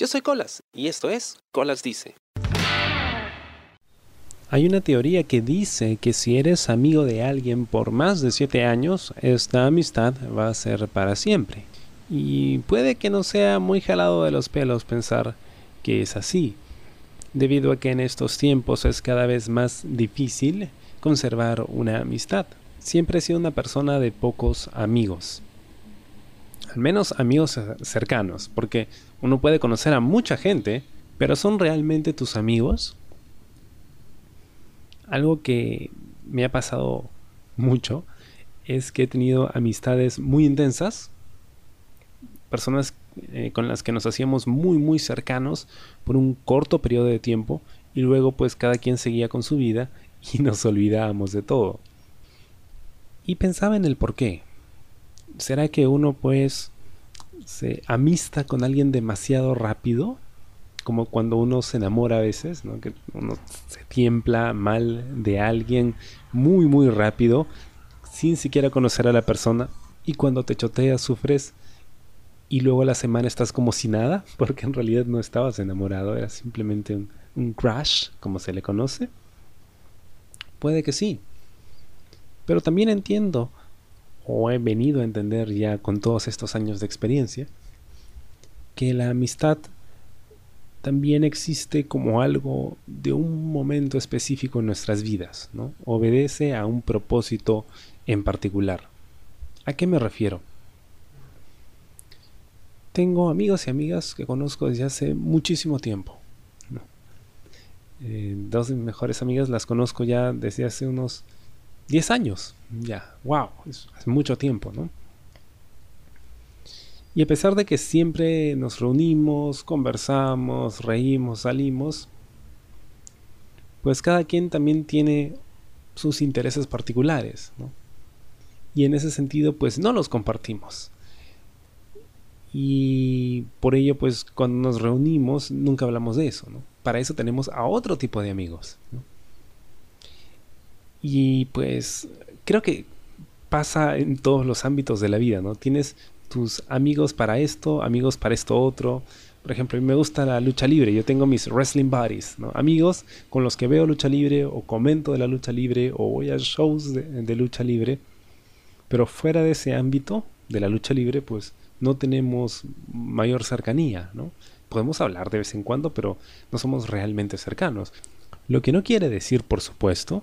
Yo soy Colas y esto es Colas Dice. Hay una teoría que dice que si eres amigo de alguien por más de 7 años, esta amistad va a ser para siempre. Y puede que no sea muy jalado de los pelos pensar que es así, debido a que en estos tiempos es cada vez más difícil conservar una amistad. Siempre he sido una persona de pocos amigos al menos amigos cercanos, porque uno puede conocer a mucha gente, pero ¿son realmente tus amigos? Algo que me ha pasado mucho es que he tenido amistades muy intensas, personas eh, con las que nos hacíamos muy muy cercanos por un corto periodo de tiempo y luego pues cada quien seguía con su vida y nos olvidábamos de todo. Y pensaba en el por qué. ¿Será que uno pues se amista con alguien demasiado rápido? Como cuando uno se enamora a veces, ¿no? Que uno se tiembla mal de alguien muy muy rápido sin siquiera conocer a la persona y cuando te choteas sufres y luego a la semana estás como si nada porque en realidad no estabas enamorado, era simplemente un, un crash como se le conoce. Puede que sí. Pero también entiendo o he venido a entender ya con todos estos años de experiencia, que la amistad también existe como algo de un momento específico en nuestras vidas, ¿no? Obedece a un propósito en particular. ¿A qué me refiero? Tengo amigos y amigas que conozco desde hace muchísimo tiempo. Eh, dos de mis mejores amigas las conozco ya desde hace unos 10 años. Ya, wow, es, mucho tiempo, ¿no? Y a pesar de que siempre nos reunimos, conversamos, reímos, salimos, pues cada quien también tiene sus intereses particulares, ¿no? Y en ese sentido, pues no los compartimos. Y por ello, pues cuando nos reunimos, nunca hablamos de eso, ¿no? Para eso tenemos a otro tipo de amigos, ¿no? Y pues creo que pasa en todos los ámbitos de la vida, ¿no? Tienes tus amigos para esto, amigos para esto otro. Por ejemplo, me gusta la lucha libre, yo tengo mis wrestling buddies, ¿no? Amigos con los que veo lucha libre o comento de la lucha libre o voy a shows de, de lucha libre. Pero fuera de ese ámbito de la lucha libre, pues no tenemos mayor cercanía, ¿no? Podemos hablar de vez en cuando, pero no somos realmente cercanos. Lo que no quiere decir, por supuesto,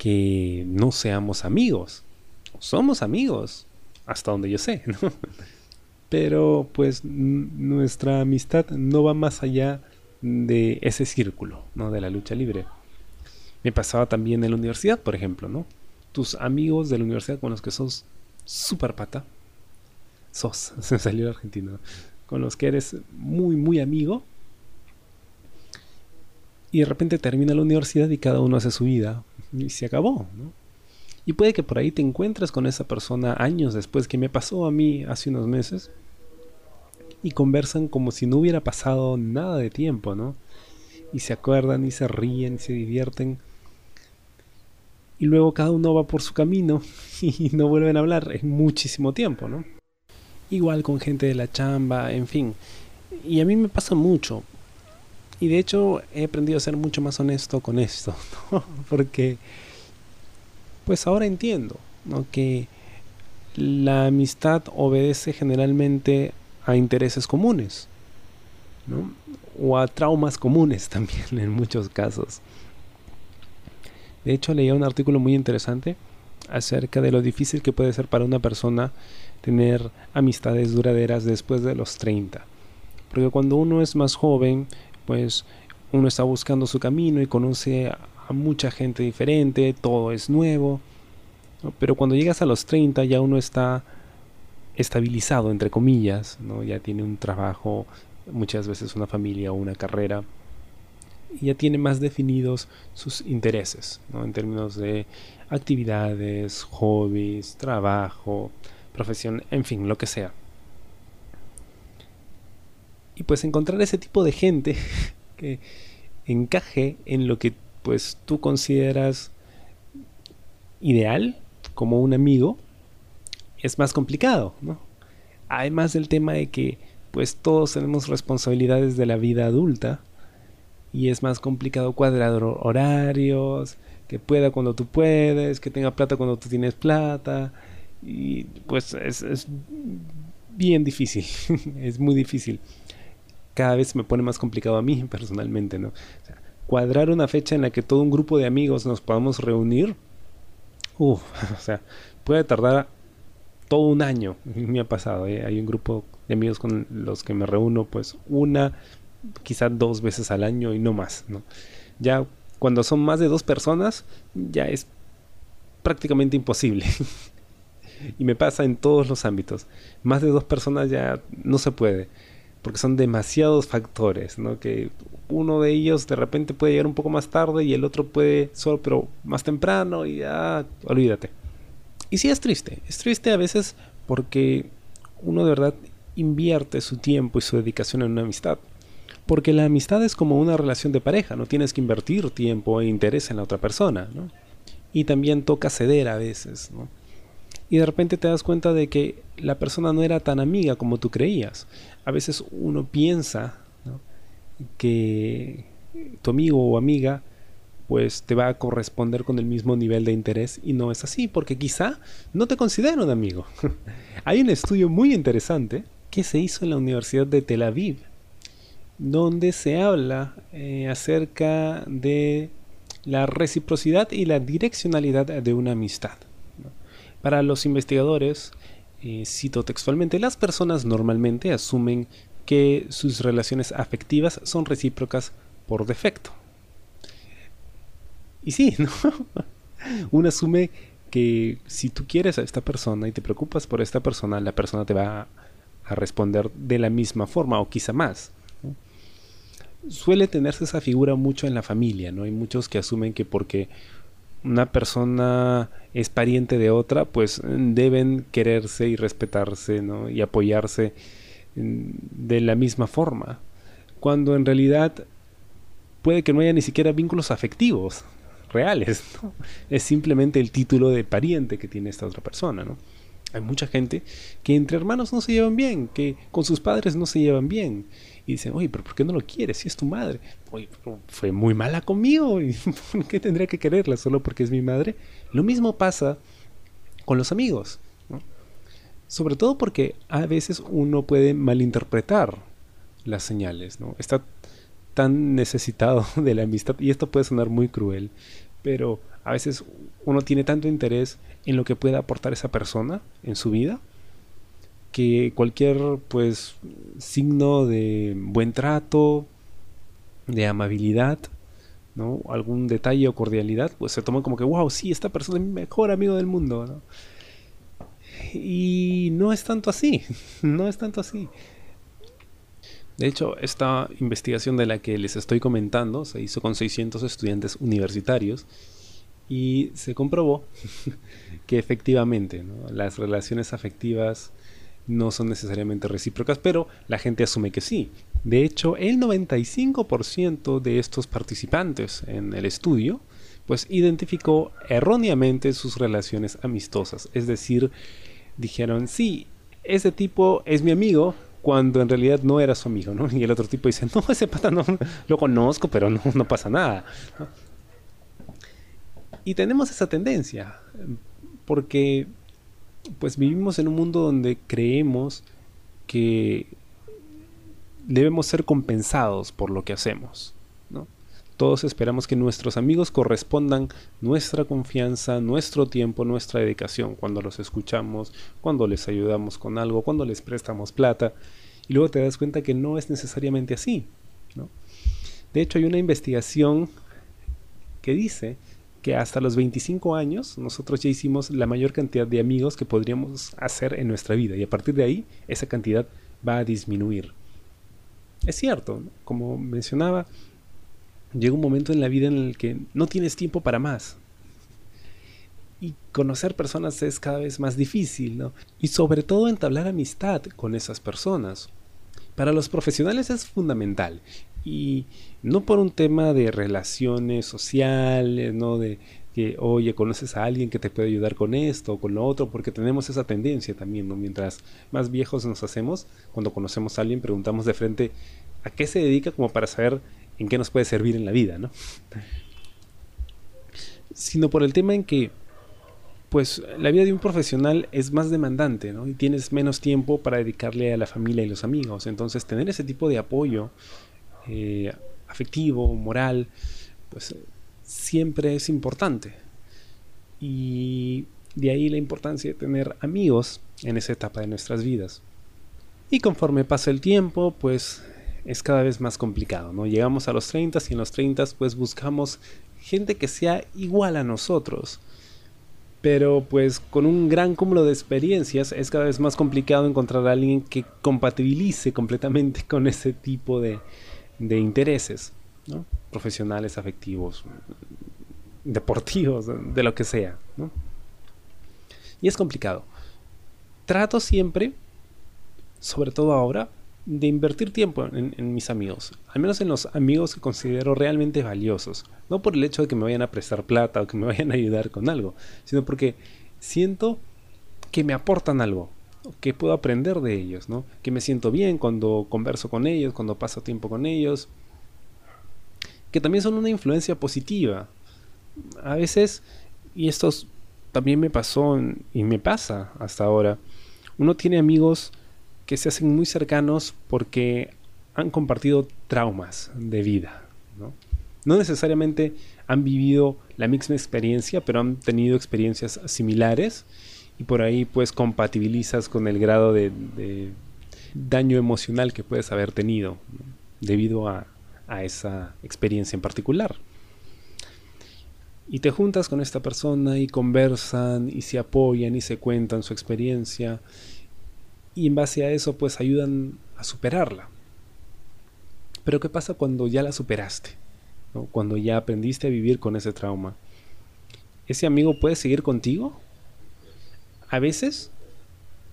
que no seamos amigos. Somos amigos, hasta donde yo sé. Pero pues nuestra amistad no va más allá de ese círculo, ¿no? De la lucha libre. Me pasaba también en la universidad, por ejemplo, ¿no? Tus amigos de la universidad con los que sos super pata, sos, se salió argentino, con los que eres muy, muy amigo, y de repente termina la universidad y cada uno hace su vida, y se acabó, ¿no? Y puede que por ahí te encuentres con esa persona años después, que me pasó a mí hace unos meses, y conversan como si no hubiera pasado nada de tiempo, ¿no? Y se acuerdan y se ríen y se divierten. Y luego cada uno va por su camino y no vuelven a hablar en muchísimo tiempo, ¿no? Igual con gente de la chamba, en fin. Y a mí me pasa mucho. Y de hecho he aprendido a ser mucho más honesto con esto, porque pues ahora entiendo que la amistad obedece generalmente a intereses comunes, o a traumas comunes también en muchos casos. De hecho, leía un artículo muy interesante acerca de lo difícil que puede ser para una persona tener amistades duraderas después de los 30. Porque cuando uno es más joven, pues uno está buscando su camino y conoce a mucha gente diferente, todo es nuevo. Pero cuando llegas a los 30 ya uno está estabilizado, entre comillas, ¿no? ya tiene un trabajo, muchas veces una familia o una carrera, y ya tiene más definidos sus intereses, ¿no? en términos de actividades, hobbies, trabajo, profesión, en fin, lo que sea. Y pues encontrar ese tipo de gente que encaje en lo que pues tú consideras ideal como un amigo es más complicado, ¿no? Además del tema de que pues todos tenemos responsabilidades de la vida adulta y es más complicado cuadrar horarios, que pueda cuando tú puedes, que tenga plata cuando tú tienes plata y pues es, bien difícil, es muy difícil. Cada vez me pone más complicado a mí personalmente, ¿no? cuadrar una fecha en la que todo un grupo de amigos nos podamos reunir, uff, o sea, puede tardar todo un año. Me ha pasado, ¿eh? hay un grupo de amigos con los que me reúno pues una, quizás dos veces al año y no más, ¿no? Ya cuando son más de dos personas, ya es prácticamente imposible. y me pasa en todos los ámbitos. Más de dos personas ya no se puede, porque son demasiados factores, ¿no? Que uno de ellos de repente puede llegar un poco más tarde y el otro puede solo, pero más temprano y ya, olvídate. Y sí es triste, es triste a veces porque uno de verdad invierte su tiempo y su dedicación en una amistad. Porque la amistad es como una relación de pareja, no tienes que invertir tiempo e interés en la otra persona, ¿no? Y también toca ceder a veces, ¿no? Y de repente te das cuenta de que la persona no era tan amiga como tú creías. A veces uno piensa que tu amigo o amiga pues te va a corresponder con el mismo nivel de interés y no es así, porque quizá no te considera un amigo. Hay un estudio muy interesante que se hizo en la Universidad de Tel Aviv, donde se habla eh, acerca de la reciprocidad y la direccionalidad de una amistad. Para los investigadores, eh, cito textualmente, las personas normalmente asumen que sus relaciones afectivas son recíprocas por defecto. Y sí, ¿no? Uno asume que si tú quieres a esta persona y te preocupas por esta persona, la persona te va a responder de la misma forma o quizá más. Suele tenerse esa figura mucho en la familia, ¿no? Hay muchos que asumen que porque una persona es pariente de otra, pues deben quererse y respetarse, ¿no? Y apoyarse de la misma forma, cuando en realidad puede que no haya ni siquiera vínculos afectivos reales, es simplemente el título de pariente que tiene esta otra persona. ¿no? Hay mucha gente que entre hermanos no se llevan bien, que con sus padres no se llevan bien. Y dicen, oye, pero ¿por qué no lo quieres? Si es tu madre. Oye, fue muy mala conmigo. ¿Y ¿Por qué tendría que quererla solo porque es mi madre? Lo mismo pasa con los amigos. Sobre todo porque a veces uno puede malinterpretar las señales, ¿no? Está tan necesitado de la amistad, y esto puede sonar muy cruel, pero a veces uno tiene tanto interés en lo que pueda aportar esa persona en su vida, que cualquier pues signo de buen trato, de amabilidad, ¿no? algún detalle o cordialidad, pues se toma como que, wow, sí, esta persona es mi mejor amigo del mundo. ¿no? Y no es tanto así, no es tanto así. De hecho, esta investigación de la que les estoy comentando se hizo con 600 estudiantes universitarios y se comprobó que efectivamente las relaciones afectivas no son necesariamente recíprocas, pero la gente asume que sí. De hecho, el 95% de estos participantes en el estudio pues identificó erróneamente sus relaciones amistosas, es decir, dijeron, sí, ese tipo es mi amigo, cuando en realidad no era su amigo, ¿no? Y el otro tipo dice, no, ese pata no lo conozco, pero no, no pasa nada. Y tenemos esa tendencia, porque pues vivimos en un mundo donde creemos que debemos ser compensados por lo que hacemos. Todos esperamos que nuestros amigos correspondan nuestra confianza, nuestro tiempo, nuestra dedicación cuando los escuchamos, cuando les ayudamos con algo, cuando les prestamos plata. Y luego te das cuenta que no es necesariamente así. De hecho, hay una investigación que dice que hasta los 25 años nosotros ya hicimos la mayor cantidad de amigos que podríamos hacer en nuestra vida y a partir de ahí esa cantidad va a disminuir. Es cierto, como mencionaba, llega un momento en la vida en el que no tienes tiempo para más. Y conocer personas es cada vez más difícil, ¿no? Y sobre todo entablar amistad con esas personas. Para los profesionales es fundamental. Y no por un tema de relaciones sociales, ¿no? De, que, oye, conoces a alguien que te puede ayudar con esto o con lo otro, porque tenemos esa tendencia también, ¿no? Mientras más viejos nos hacemos, cuando conocemos a alguien, preguntamos de frente a qué se dedica como para saber en qué nos puede servir en la vida, ¿no? Sino por el tema en que, pues, la vida de un profesional es más demandante, ¿no? Y tienes menos tiempo para dedicarle a la familia y los amigos. Entonces, tener ese tipo de apoyo eh, afectivo, moral, pues siempre es importante. Y de ahí la importancia de tener amigos en esa etapa de nuestras vidas. Y conforme pasa el tiempo, pues es cada vez más complicado, ¿no? Llegamos a los 30 y en los 30 pues buscamos gente que sea igual a nosotros. Pero pues con un gran cúmulo de experiencias es cada vez más complicado encontrar a alguien que compatibilice completamente con ese tipo de, de intereses profesionales, afectivos, deportivos, de lo que sea. Y es complicado. Trato siempre, sobre todo ahora, de invertir tiempo en, mis amigos, al menos en los amigos que considero realmente valiosos, no por el hecho de que me vayan a prestar plata o que me vayan a ayudar con algo, sino porque siento que me aportan algo, que puedo aprender de ellos, ¿no? Que me siento bien cuando converso con ellos, cuando paso tiempo con ellos, que también son una influencia positiva. A veces, y esto también me pasó y me pasa hasta ahora, uno tiene amigos que se hacen muy cercanos porque han compartido traumas de vida. ¿no? necesariamente han vivido la misma experiencia, pero han tenido experiencias similares y por ahí pues compatibilizas con el grado de, daño emocional que puedes haber tenido debido a esa experiencia en particular. Y te juntas con esta persona y conversan y se apoyan y se cuentan su experiencia y en base a eso pues ayudan a superarla. Pero ¿qué pasa cuando ya la superaste? Cuando ya aprendiste a vivir con ese trauma. ¿Ese amigo puede seguir contigo? A veces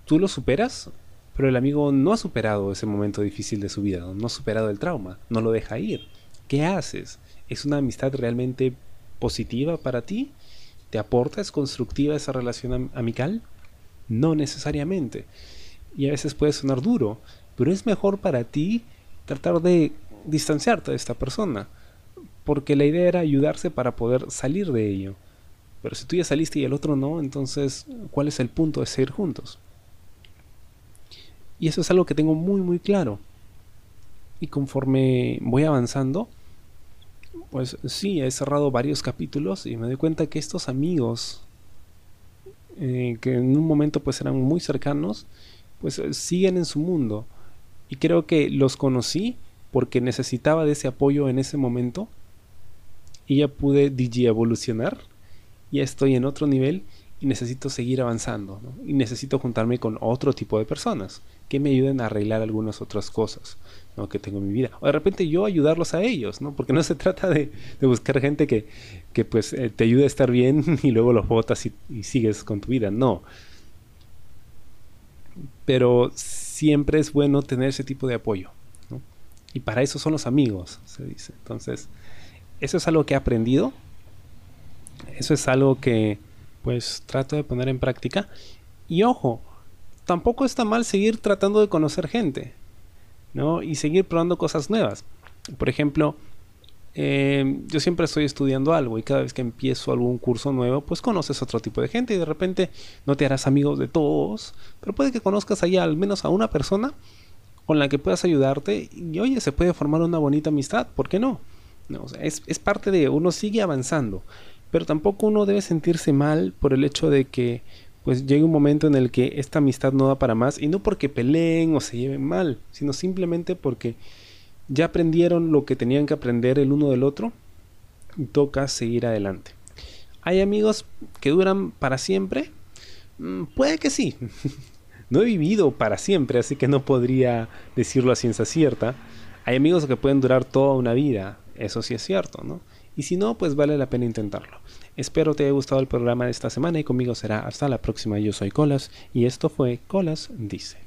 tú lo superas pero el amigo no ha superado ese momento difícil de su vida, no, ha superado el trauma, no lo deja ir. ¿Qué haces? ¿Es una amistad realmente positiva para ti? ¿Te aporta? ¿Es constructiva esa relación amical? No necesariamente. Y a veces puede sonar duro, pero es mejor para ti tratar de distanciarte de esta persona, porque la idea era ayudarse para poder salir de ello. Pero si tú ya saliste y el otro no, entonces, ¿cuál es el punto de seguir juntos? Y eso es algo que tengo muy muy claro. Y conforme voy avanzando, pues sí, he cerrado varios capítulos y me doy cuenta que estos amigos, eh, que en un momento pues eran muy cercanos, pues eh, siguen en su mundo. Y creo que los conocí porque necesitaba de ese apoyo en ese momento. Y ya pude digi evolucionar. Ya estoy en otro nivel y necesito seguir avanzando. Y necesito juntarme con otro tipo de personas que me ayuden a arreglar algunas otras cosas que tengo en mi vida. O de repente yo ayudarlos a ellos, ¿no? Porque no se trata de, buscar gente que, que pues eh, te ayude a estar bien y luego los botas y, sigues con tu vida. No. Pero siempre es bueno tener ese tipo de apoyo. Y para eso son los amigos, se dice. Entonces, eso es algo que he aprendido. Eso es algo que pues trato de poner en práctica. Y ojo, tampoco está mal seguir tratando de conocer gente, ¿no? Y seguir probando cosas nuevas. Por ejemplo, eh, yo siempre estoy estudiando algo y cada vez que empiezo algún curso nuevo, pues conoces otro tipo de gente y de repente no te harás amigos de todos, pero puede que conozcas allá al menos a una persona con la que puedas ayudarte y oye, se puede formar una bonita amistad, ¿por qué no? es, es parte de uno sigue avanzando, pero tampoco uno debe sentirse mal por el hecho de que pues llega un momento en el que esta amistad no da para más y no porque peleen o se lleven mal, sino simplemente porque ya aprendieron lo que tenían que aprender el uno del otro toca seguir adelante. ¿Hay amigos que duran para siempre? Mm, puede que sí. no he vivido para siempre, así que no podría decirlo a ciencia cierta. Hay amigos que pueden durar toda una vida, eso sí es cierto, ¿no? Y si no, pues vale la pena intentarlo. Espero te haya gustado el programa de esta semana y conmigo será hasta la próxima. Yo soy Colas y esto fue Colas Dice.